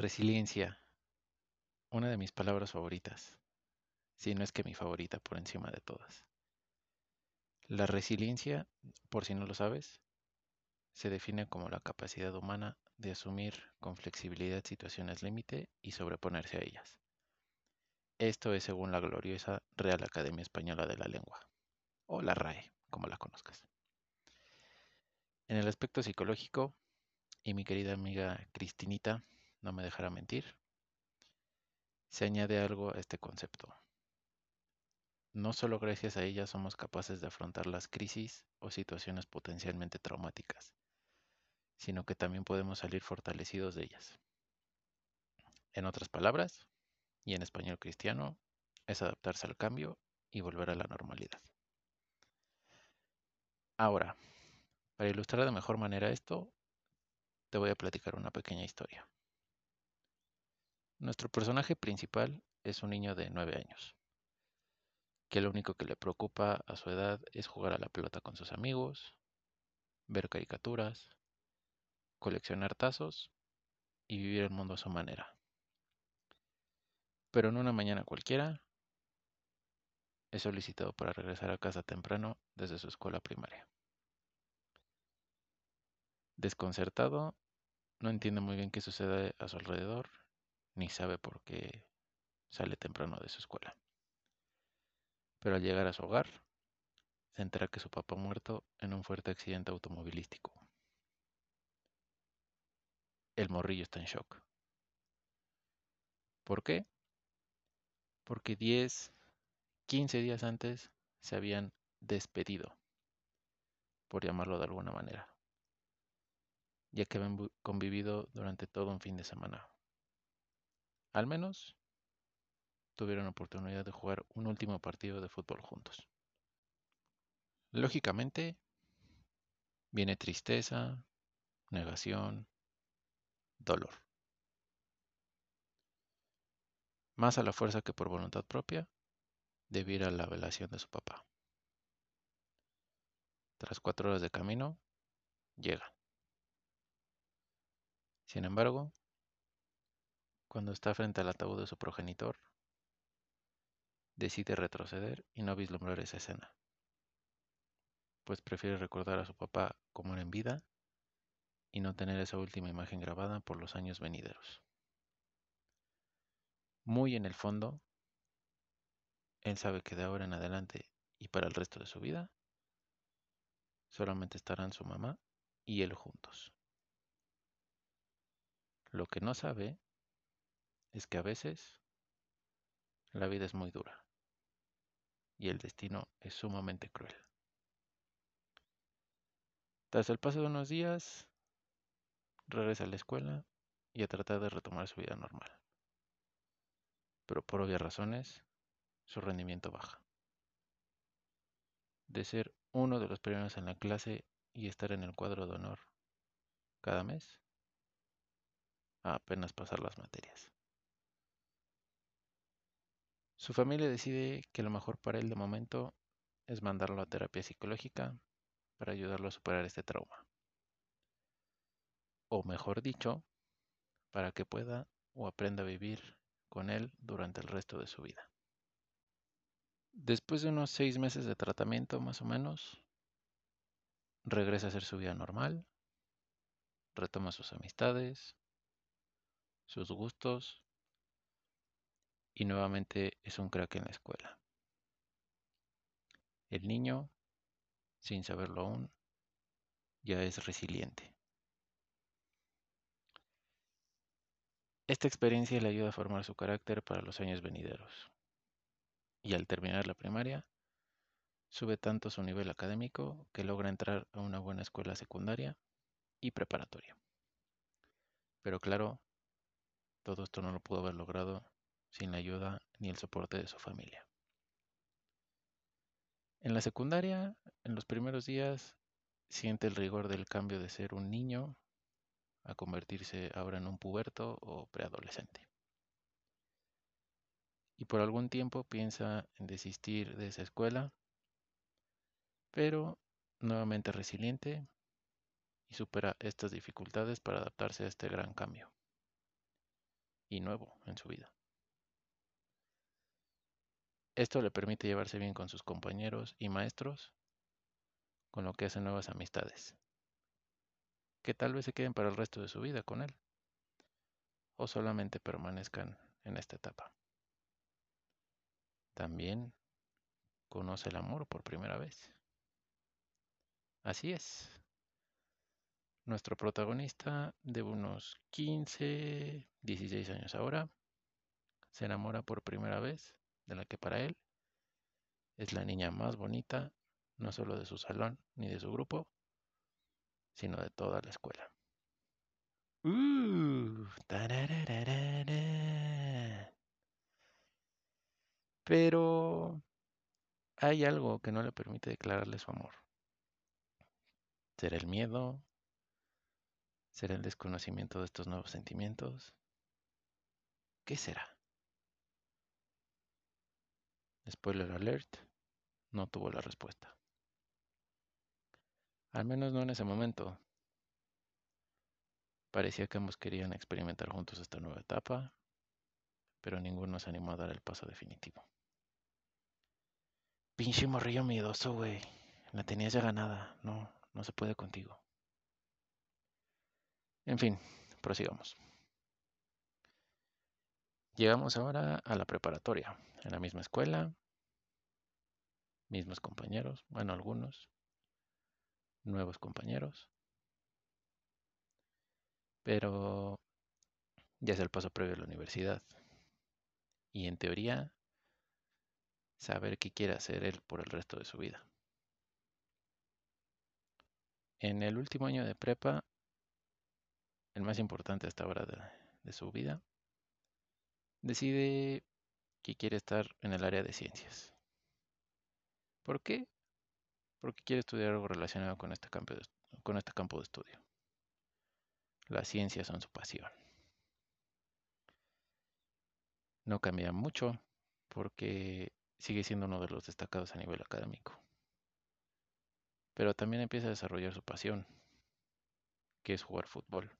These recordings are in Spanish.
Resiliencia, una de mis palabras favoritas, si no es que mi favorita por encima de todas. La resiliencia, por si no lo sabes, se define como la capacidad humana de asumir con flexibilidad situaciones límite y sobreponerse a ellas. Esto es según la gloriosa Real Academia Española de la Lengua, o la RAE, como la conozcas. En el aspecto psicológico, y mi querida amiga Cristinita no me dejará mentir, se añade algo a este concepto. No solo gracias a ella somos capaces de afrontar las crisis o situaciones potencialmente traumáticas, sino que también podemos salir fortalecidos de ellas. En otras palabras, y en español cristiano, es adaptarse al cambio y volver a la normalidad. Ahora, para ilustrar de mejor manera esto, te voy a platicar una pequeña historia. Nuestro personaje principal es un niño de 9 años, que lo único que le preocupa a su edad es jugar a la pelota con sus amigos, ver caricaturas, coleccionar tazos y vivir el mundo a su manera. Pero en una mañana cualquiera, es solicitado para regresar a casa temprano desde su escuela primaria. Desconcertado, no entiende muy bien qué sucede a su alrededor ni sabe por qué sale temprano de su escuela. Pero al llegar a su hogar, se entera que su papá ha muerto en un fuerte accidente automovilístico. El morrillo está en shock. ¿Por qué? Porque 10, 15 días antes se habían despedido, por llamarlo de alguna manera, ya que habían convivido durante todo un fin de semana. Al menos tuvieron oportunidad de jugar un último partido de fútbol juntos. Lógicamente, viene tristeza, negación, dolor. Más a la fuerza que por voluntad propia, debido a la velación de su papá. Tras cuatro horas de camino, llega. Sin embargo, cuando está frente al ataúd de su progenitor, decide retroceder y no vislumbrar esa escena, pues prefiere recordar a su papá como era en vida y no tener esa última imagen grabada por los años venideros. Muy en el fondo, él sabe que de ahora en adelante y para el resto de su vida, solamente estarán su mamá y él juntos. Lo que no sabe es que a veces la vida es muy dura y el destino es sumamente cruel. Tras el paso de unos días, regresa a la escuela y a tratar de retomar su vida normal. Pero por obvias razones, su rendimiento baja. De ser uno de los primeros en la clase y estar en el cuadro de honor cada mes, a apenas pasar las materias. Su familia decide que lo mejor para él de momento es mandarlo a terapia psicológica para ayudarlo a superar este trauma. O mejor dicho, para que pueda o aprenda a vivir con él durante el resto de su vida. Después de unos seis meses de tratamiento más o menos, regresa a hacer su vida normal, retoma sus amistades, sus gustos y nuevamente es un crack en la escuela. El niño, sin saberlo aún, ya es resiliente. Esta experiencia le ayuda a formar su carácter para los años venideros. Y al terminar la primaria, sube tanto su nivel académico que logra entrar a una buena escuela secundaria y preparatoria. Pero claro, todo esto no lo pudo haber logrado sin la ayuda ni el soporte de su familia. En la secundaria, en los primeros días, siente el rigor del cambio de ser un niño a convertirse ahora en un puberto o preadolescente. Y por algún tiempo piensa en desistir de esa escuela, pero nuevamente resiliente y supera estas dificultades para adaptarse a este gran cambio. y nuevo en su vida. Esto le permite llevarse bien con sus compañeros y maestros, con lo que hace nuevas amistades, que tal vez se queden para el resto de su vida con él, o solamente permanezcan en esta etapa. También conoce el amor por primera vez. Así es. Nuestro protagonista de unos 15, 16 años ahora se enamora por primera vez de la que para él es la niña más bonita, no solo de su salón ni de su grupo, sino de toda la escuela. Uh, Pero hay algo que no le permite declararle su amor. ¿Será el miedo? ¿Será el desconocimiento de estos nuevos sentimientos? ¿Qué será? Spoiler alert, no tuvo la respuesta. Al menos no en ese momento. Parecía que ambos querían experimentar juntos esta nueva etapa, pero ninguno se animó a dar el paso definitivo. Pinche morrillo miedoso, güey. La tenías ya ganada. No, no se puede contigo. En fin, prosigamos. Llegamos ahora a la preparatoria, en la misma escuela, mismos compañeros, bueno, algunos, nuevos compañeros, pero ya es el paso previo a la universidad. Y en teoría saber qué quiere hacer él por el resto de su vida. En el último año de prepa, el más importante hasta ahora de, de su vida, decide que quiere estar en el área de ciencias. ¿Por qué? Porque quiere estudiar algo relacionado con este campo de, con este campo de estudio. Las ciencias son su pasión. No cambia mucho porque sigue siendo uno de los destacados a nivel académico. Pero también empieza a desarrollar su pasión, que es jugar fútbol.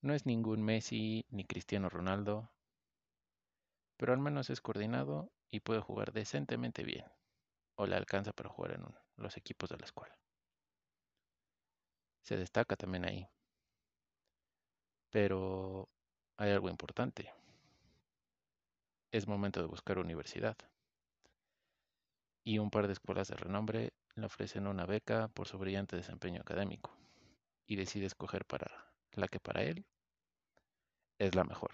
No es ningún Messi ni Cristiano Ronaldo, pero al menos es coordinado y puede jugar decentemente bien, o le alcanza para jugar en los equipos de la escuela. Se destaca también ahí. Pero hay algo importante es momento de buscar universidad. Y un par de escuelas de renombre le ofrecen una beca por su brillante desempeño académico y decide escoger para la que para él es la mejor.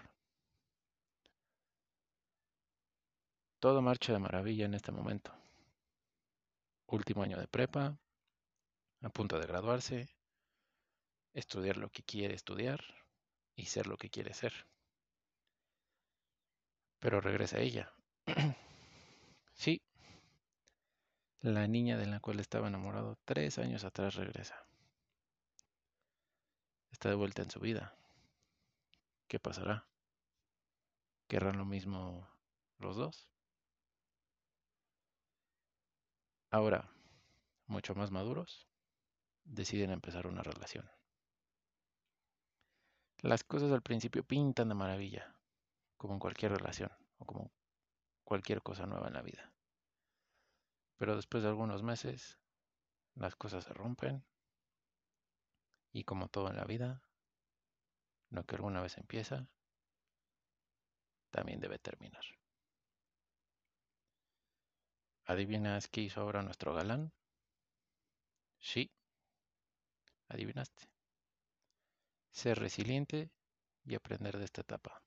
Todo marcha de maravilla en este momento. Último año de prepa, a punto de graduarse, estudiar lo que quiere estudiar y ser lo que quiere ser. Pero regresa ella. sí, la niña de la cual estaba enamorado tres años atrás regresa. Está de vuelta en su vida. ¿Qué pasará? ¿Querrán lo mismo los dos? Ahora, mucho más maduros, deciden empezar una relación. Las cosas al principio pintan de maravilla como en cualquier relación o como cualquier cosa nueva en la vida. Pero después de algunos meses, las cosas se rompen y como todo en la vida, lo que alguna vez empieza, también debe terminar. ¿Adivinas qué hizo ahora nuestro galán? Sí, adivinaste. Ser resiliente y aprender de esta etapa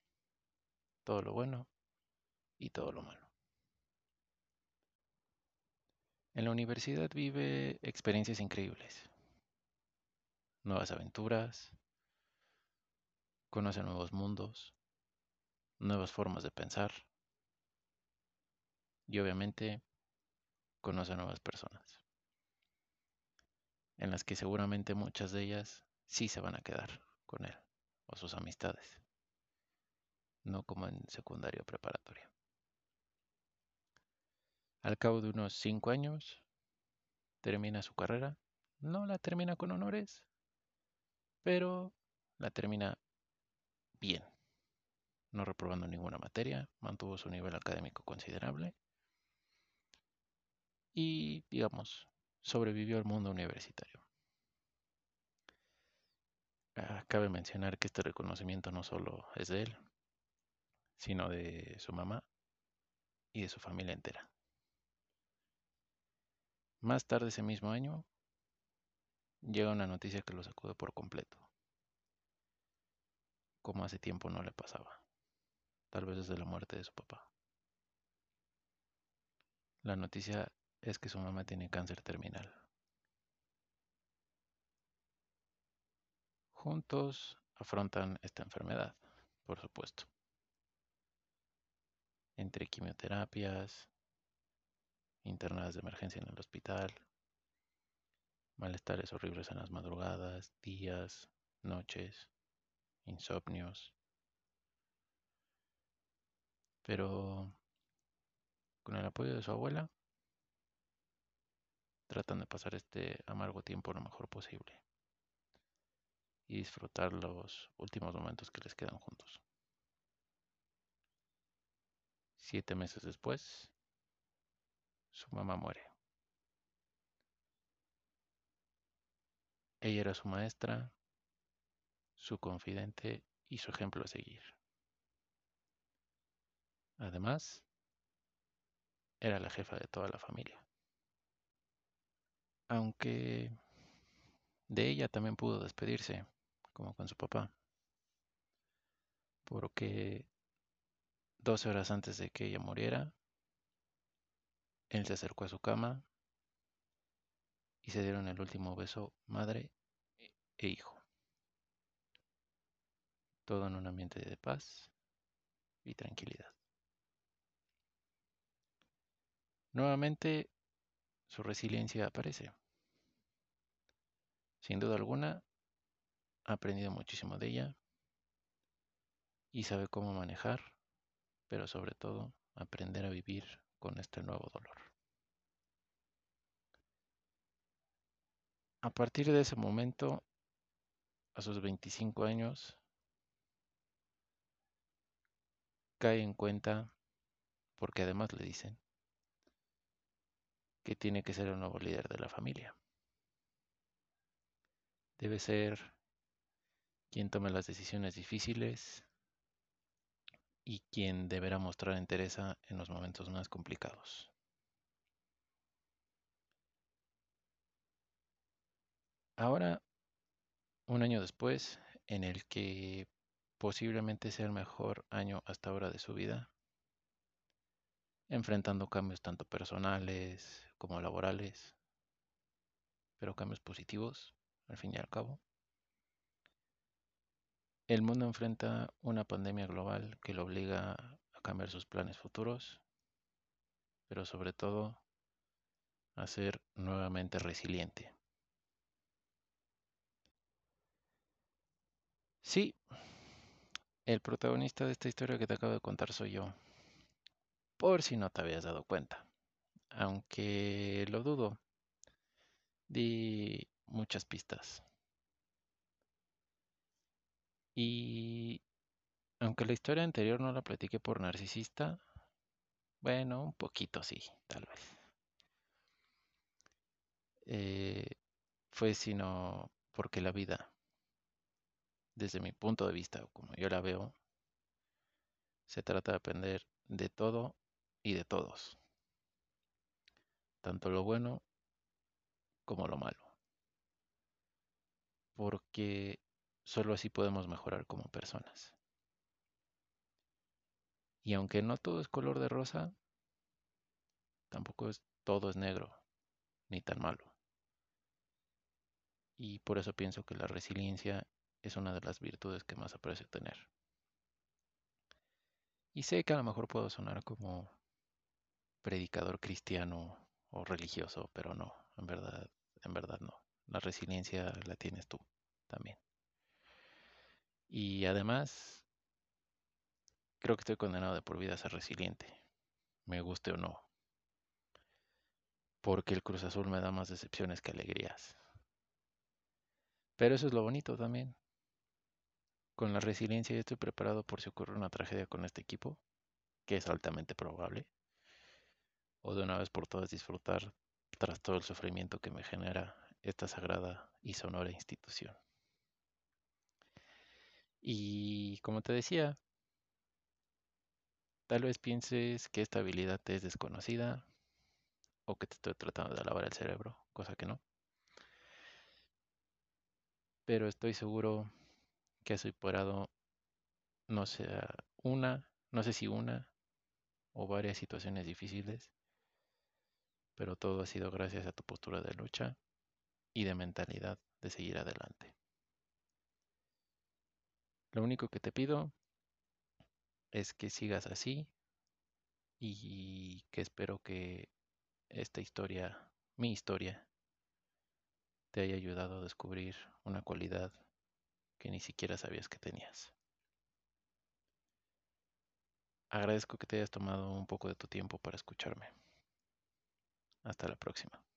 todo lo bueno y todo lo malo. En la universidad vive experiencias increíbles, nuevas aventuras, conoce nuevos mundos, nuevas formas de pensar y obviamente conoce nuevas personas, en las que seguramente muchas de ellas sí se van a quedar con él o sus amistades no como en secundaria o preparatoria. Al cabo de unos cinco años, termina su carrera. No la termina con honores, pero la termina bien, no reprobando ninguna materia, mantuvo su nivel académico considerable y, digamos, sobrevivió al mundo universitario. Ah, cabe mencionar que este reconocimiento no solo es de él, sino de su mamá y de su familia entera. Más tarde ese mismo año, llega una noticia que lo sacude por completo, como hace tiempo no le pasaba, tal vez desde la muerte de su papá. La noticia es que su mamá tiene cáncer terminal. Juntos afrontan esta enfermedad, por supuesto. Entre quimioterapias, internadas de emergencia en el hospital, malestares horribles en las madrugadas, días, noches, insomnios. Pero con el apoyo de su abuela, tratan de pasar este amargo tiempo lo mejor posible y disfrutar los últimos momentos que les quedan juntos. Siete meses después, su mamá muere. Ella era su maestra, su confidente y su ejemplo a seguir. Además, era la jefa de toda la familia. Aunque de ella también pudo despedirse, como con su papá, porque 12 horas antes de que ella muriera, él se acercó a su cama y se dieron el último beso madre e hijo. Todo en un ambiente de paz y tranquilidad. Nuevamente, su resiliencia aparece. Sin duda alguna, ha aprendido muchísimo de ella y sabe cómo manejar, pero sobre todo aprender a vivir con este nuevo dolor. A partir de ese momento, a sus 25 años, cae en cuenta, porque además le dicen, que tiene que ser el nuevo líder de la familia. Debe ser quien tome las decisiones difíciles y quien deberá mostrar entereza en los momentos más complicados. Ahora, un año después, en el que posiblemente sea el mejor año hasta ahora de su vida, enfrentando cambios tanto personales como laborales, pero cambios positivos, al fin y al cabo. El mundo enfrenta una pandemia global que lo obliga a cambiar sus planes futuros, pero sobre todo a ser nuevamente resiliente. Sí, el protagonista de esta historia que te acabo de contar soy yo. Por si no te habías dado cuenta. Aunque lo dudo. Di muchas pistas. Y aunque la historia anterior no la platiqué por narcisista, bueno, un poquito sí, tal vez. Eh, fue sino porque la vida desde mi punto de vista, como yo la veo, se trata de aprender de todo y de todos, tanto lo bueno como lo malo, porque solo así podemos mejorar como personas. Y aunque no todo es color de rosa, tampoco es todo es negro, ni tan malo. Y por eso pienso que la resiliencia es una de las virtudes que más aprecio tener. Y sé que a lo mejor puedo sonar como predicador cristiano o religioso, pero no, en verdad, en verdad no. La resiliencia la tienes tú también. Y además, creo que estoy condenado de por vida a ser resiliente, me guste o no. Porque el Cruz Azul me da más decepciones que alegrías. Pero eso es lo bonito también, Con la resiliencia ya estoy preparado por si ocurre una tragedia con este equipo, que es altamente probable, o de una vez por todas disfrutar tras todo el sufrimiento que me genera esta sagrada y sonora institución. Y como te decía, tal vez pienses que esta habilidad te es desconocida o que te estoy tratando de lavar el cerebro, cosa que no. Pero estoy seguro que has superado, no sea una, no sé si una o varias situaciones difíciles, pero todo ha sido gracias a tu postura de lucha y de mentalidad de seguir adelante. Lo único que te pido es que sigas así y que espero que esta historia, mi historia, te haya ayudado a descubrir una cualidad que ni siquiera sabías que tenías. Agradezco que te hayas tomado un poco de tu tiempo para escucharme. Hasta la próxima.